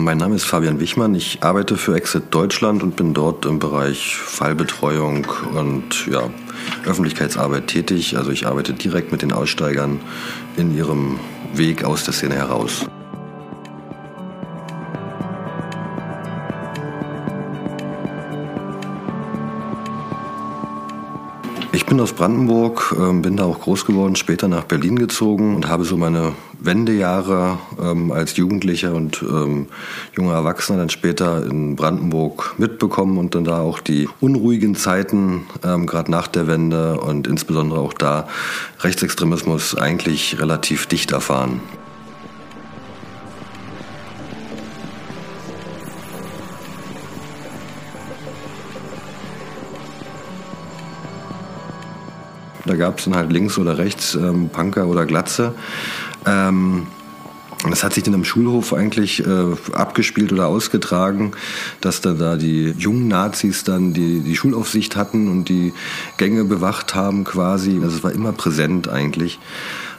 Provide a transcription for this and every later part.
Mein Name ist Fabian Wichmann. Ich arbeite für Exit Deutschland und bin dort im Bereich Fallbetreuung und ja, Öffentlichkeitsarbeit tätig. Also ich arbeite direkt mit den Aussteigern in ihrem Weg aus der Szene heraus. Ich bin aus Brandenburg, ähm, bin da auch groß geworden, später nach Berlin gezogen und habe so meine Wendejahre ähm, als Jugendlicher und ähm, junger Erwachsener dann später in Brandenburg mitbekommen und dann da auch die unruhigen Zeiten, ähm, gerade nach der Wende und insbesondere auch da Rechtsextremismus eigentlich relativ dicht erfahren. Da gab es dann halt links oder rechts ähm, Punker oder Glatze. Ähm, das hat sich dann am Schulhof eigentlich äh, abgespielt oder ausgetragen, dass dann da die jungen Nazis dann die, die Schulaufsicht hatten und die Gänge bewacht haben quasi. Also es war immer präsent eigentlich.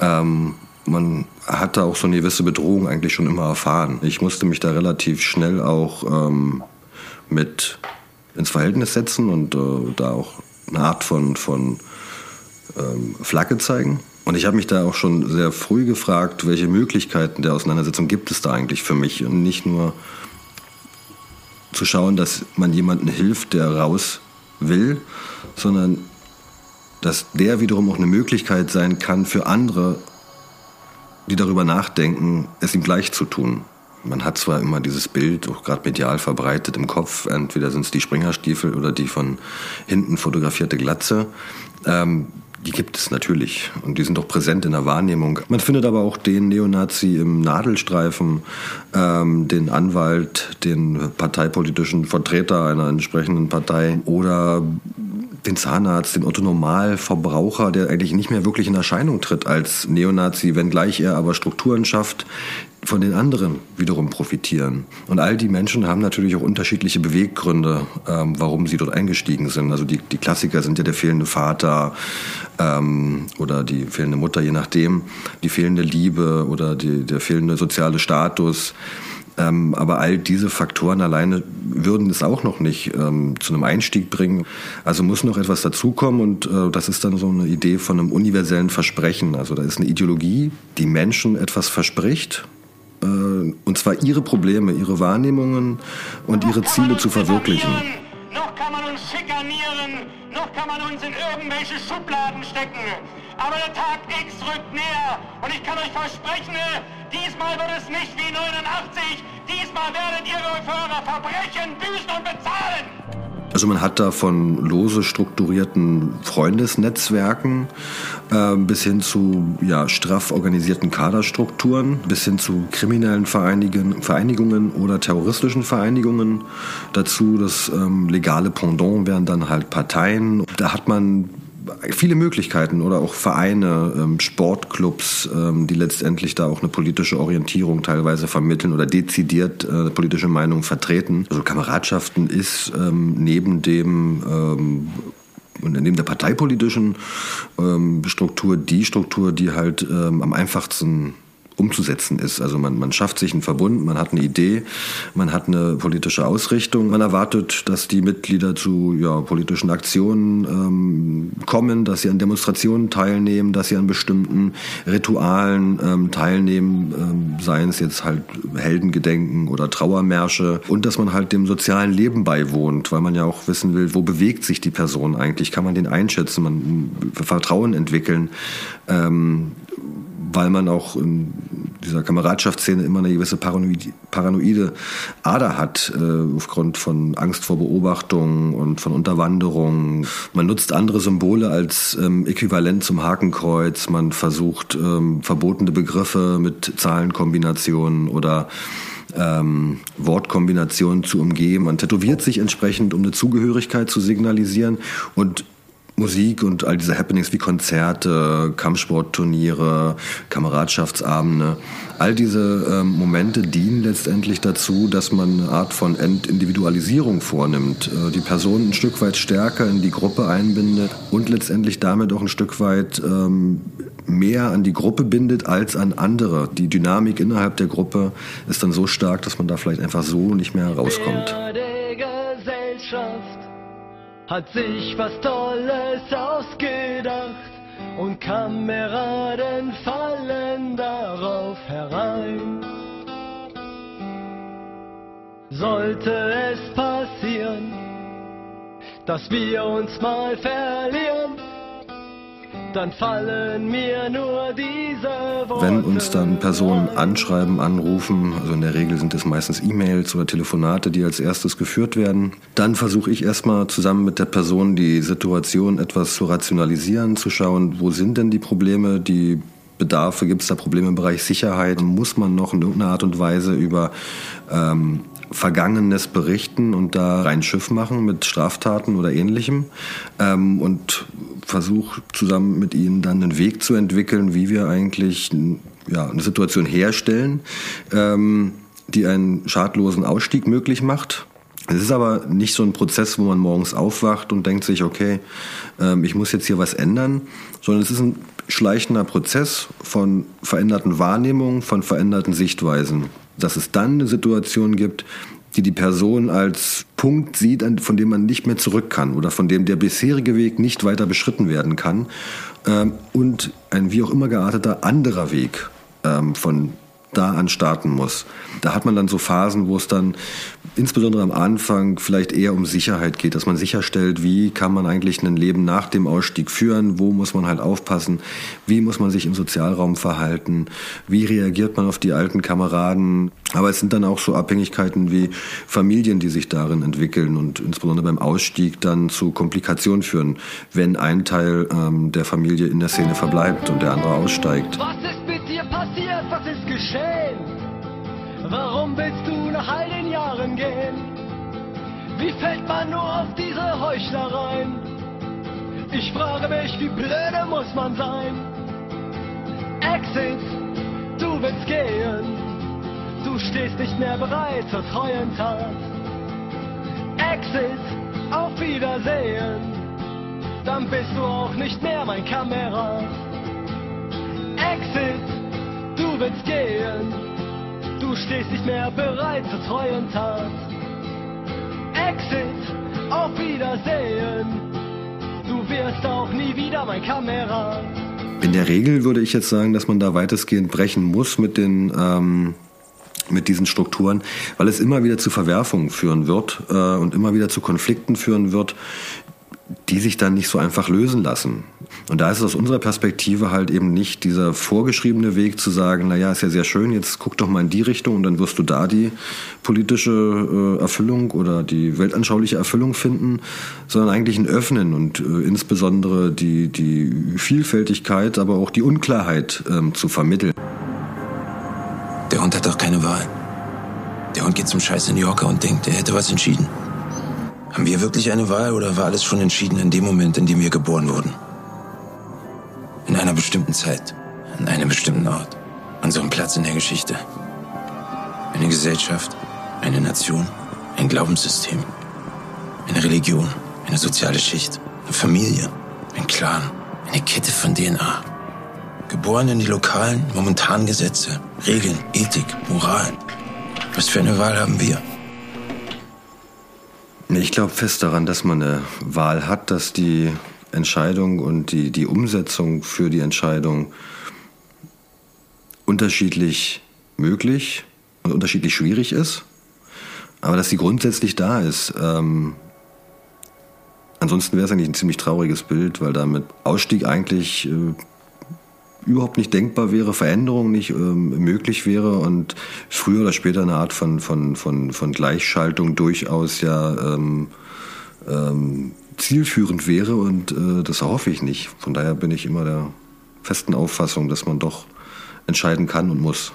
Ähm, man hatte auch so eine gewisse Bedrohung eigentlich schon immer erfahren. Ich musste mich da relativ schnell auch ähm, mit ins Verhältnis setzen und äh, da auch eine Art von, von ähm, Flagge zeigen. Und ich habe mich da auch schon sehr früh gefragt, welche Möglichkeiten der Auseinandersetzung gibt es da eigentlich für mich. Und nicht nur zu schauen, dass man jemandem hilft, der raus will, sondern dass der wiederum auch eine Möglichkeit sein kann für andere, die darüber nachdenken, es ihm gleich zu tun. Man hat zwar immer dieses Bild, auch gerade medial verbreitet im Kopf, entweder sind es die Springerstiefel oder die von hinten fotografierte Glatze. Ähm, die gibt es natürlich und die sind auch präsent in der Wahrnehmung. Man findet aber auch den Neonazi im Nadelstreifen, ähm, den Anwalt, den parteipolitischen Vertreter einer entsprechenden Partei oder den Zahnarzt, den Otto-Normalverbraucher, der eigentlich nicht mehr wirklich in Erscheinung tritt als Neonazi, wenngleich er aber Strukturen schafft, von den anderen wiederum profitieren. Und all die Menschen haben natürlich auch unterschiedliche Beweggründe, ähm, warum sie dort eingestiegen sind. Also die, die Klassiker sind ja der fehlende Vater ähm, oder die fehlende Mutter, je nachdem, die fehlende Liebe oder die, der fehlende soziale Status. Ähm, aber all diese Faktoren alleine würden es auch noch nicht ähm, zu einem Einstieg bringen. Also muss noch etwas dazukommen und äh, das ist dann so eine Idee von einem universellen Versprechen. Also da ist eine Ideologie, die Menschen etwas verspricht, äh, und zwar ihre Probleme, ihre Wahrnehmungen und ihre Ziele zu verwirklichen. Noch kann man uns schikanieren, noch kann man uns in irgendwelche Schubladen stecken. Aber der Tag X rückt näher und ich kann euch versprechen, diesmal wird es nicht wie 89. Diesmal werdet ihr eure Verbrechen büßen und bezahlen. Also man hat da von lose strukturierten Freundesnetzwerken äh, bis hin zu ja, straff organisierten Kaderstrukturen, bis hin zu kriminellen Vereinigen, Vereinigungen oder terroristischen Vereinigungen. Dazu das ähm, legale Pendant wären dann halt Parteien. Da hat man viele Möglichkeiten oder auch Vereine, ähm, Sportclubs, ähm, die letztendlich da auch eine politische Orientierung teilweise vermitteln oder dezidiert äh, eine politische Meinung vertreten. Also Kameradschaften ist ähm, neben dem und neben der parteipolitischen Struktur die Struktur, die halt am einfachsten umzusetzen ist. Also man, man schafft sich einen Verbund, man hat eine Idee, man hat eine politische Ausrichtung, man erwartet, dass die Mitglieder zu ja, politischen Aktionen ähm, kommen, dass sie an Demonstrationen teilnehmen, dass sie an bestimmten Ritualen ähm, teilnehmen, ähm, seien es jetzt halt Heldengedenken oder Trauermärsche und dass man halt dem sozialen Leben beiwohnt, weil man ja auch wissen will, wo bewegt sich die Person eigentlich, kann man den einschätzen, man Vertrauen entwickeln. Ähm, weil man auch dieser Kameradschaftsszene immer eine gewisse paranoide, paranoide Ader hat, äh, aufgrund von Angst vor Beobachtung und von Unterwanderung. Man nutzt andere Symbole als ähm, Äquivalent zum Hakenkreuz. Man versucht ähm, verbotene Begriffe mit Zahlenkombinationen oder ähm, Wortkombinationen zu umgehen. Man tätowiert sich entsprechend, um eine Zugehörigkeit zu signalisieren und Musik und all diese Happenings wie Konzerte, Kampfsportturniere, Kameradschaftsabende, all diese ähm, Momente dienen letztendlich dazu, dass man eine Art von Entindividualisierung vornimmt, äh, die Person ein Stück weit stärker in die Gruppe einbindet und letztendlich damit auch ein Stück weit ähm, mehr an die Gruppe bindet als an andere. Die Dynamik innerhalb der Gruppe ist dann so stark, dass man da vielleicht einfach so nicht mehr herauskommt. Gesellschaft hat sich was Tolles ausgedacht und Kameraden fallen darauf herein. Sollte es passieren, dass wir uns mal verlieren, dann fallen mir nur diese Worte. Wenn uns dann Personen anschreiben, anrufen, also in der Regel sind es meistens E-Mails oder Telefonate, die als erstes geführt werden, dann versuche ich erstmal zusammen mit der Person die Situation etwas zu rationalisieren, zu schauen, wo sind denn die Probleme, die Bedarfe, gibt es da Probleme im Bereich Sicherheit? Muss man noch in irgendeiner Art und Weise über ähm, Vergangenes berichten und da rein Schiff machen mit Straftaten oder ähnlichem ähm, und versuche zusammen mit ihnen dann einen Weg zu entwickeln, wie wir eigentlich ja, eine Situation herstellen, ähm, die einen schadlosen Ausstieg möglich macht. Es ist aber nicht so ein Prozess, wo man morgens aufwacht und denkt sich, okay, ähm, ich muss jetzt hier was ändern, sondern es ist ein schleichender Prozess von veränderten Wahrnehmungen, von veränderten Sichtweisen dass es dann eine Situation gibt, die die Person als Punkt sieht, von dem man nicht mehr zurück kann oder von dem der bisherige Weg nicht weiter beschritten werden kann ähm, und ein wie auch immer gearteter anderer Weg ähm, von da an starten muss. Da hat man dann so Phasen, wo es dann insbesondere am Anfang vielleicht eher um Sicherheit geht, dass man sicherstellt, wie kann man eigentlich ein Leben nach dem Ausstieg führen, wo muss man halt aufpassen, wie muss man sich im Sozialraum verhalten, wie reagiert man auf die alten Kameraden. Aber es sind dann auch so Abhängigkeiten wie Familien, die sich darin entwickeln und insbesondere beim Ausstieg dann zu Komplikationen führen, wenn ein Teil ähm, der Familie in der Szene verbleibt und der andere aussteigt. Was ist mit dir passiert? Was ist geschehen? Warum willst du nach all den Jahren gehen? Wie fällt man nur auf diese Heuchlereien? Ich frage mich, wie blöde muss man sein? Exit, du willst gehen. Du stehst nicht mehr bereit zur treuen Tat. Exit, auf Wiedersehen. Dann bist du auch nicht mehr mein Kamerad. Exit, du willst gehen. Du stehst nicht mehr bereit zur treuen Tat. Exit, auf Wiedersehen. Du wirst auch nie wieder mein Kamerad. In der Regel würde ich jetzt sagen, dass man da weitestgehend brechen muss mit den ähm, mit diesen Strukturen, weil es immer wieder zu Verwerfungen führen wird äh, und immer wieder zu Konflikten führen wird, die sich dann nicht so einfach lösen lassen. Und da ist es aus unserer Perspektive halt eben nicht dieser vorgeschriebene Weg zu sagen, na ja, ist ja sehr schön, jetzt guck doch mal in die Richtung und dann wirst du da die politische äh, Erfüllung oder die weltanschauliche Erfüllung finden, sondern eigentlich ein Öffnen und äh, insbesondere die, die Vielfältigkeit, aber auch die Unklarheit ähm, zu vermitteln. Der Hund hat doch keine Wahl. Der Hund geht zum Scheiß in New Yorker und denkt, er hätte was entschieden. Haben wir wirklich eine Wahl oder war alles schon entschieden in dem Moment, in dem wir geboren wurden? In einer bestimmten Zeit, an einem bestimmten Ort, unserem Platz in der Geschichte. Eine Gesellschaft, eine Nation, ein Glaubenssystem, eine Religion, eine soziale Schicht, eine Familie, ein Clan, eine Kette von DNA. Geboren in die lokalen, momentanen Gesetze, Regeln, Ethik, Moral. Was für eine Wahl haben wir? Ich glaube fest daran, dass man eine Wahl hat, dass die Entscheidung und die, die Umsetzung für die Entscheidung unterschiedlich möglich und unterschiedlich schwierig ist, aber dass sie grundsätzlich da ist. Ähm, ansonsten wäre es eigentlich ein ziemlich trauriges Bild, weil damit Ausstieg eigentlich äh, überhaupt nicht denkbar wäre, Veränderung nicht ähm, möglich wäre und früher oder später eine Art von, von, von, von Gleichschaltung durchaus ja ähm, ähm, zielführend wäre und äh, das hoffe ich nicht. Von daher bin ich immer der festen Auffassung, dass man doch entscheiden kann und muss.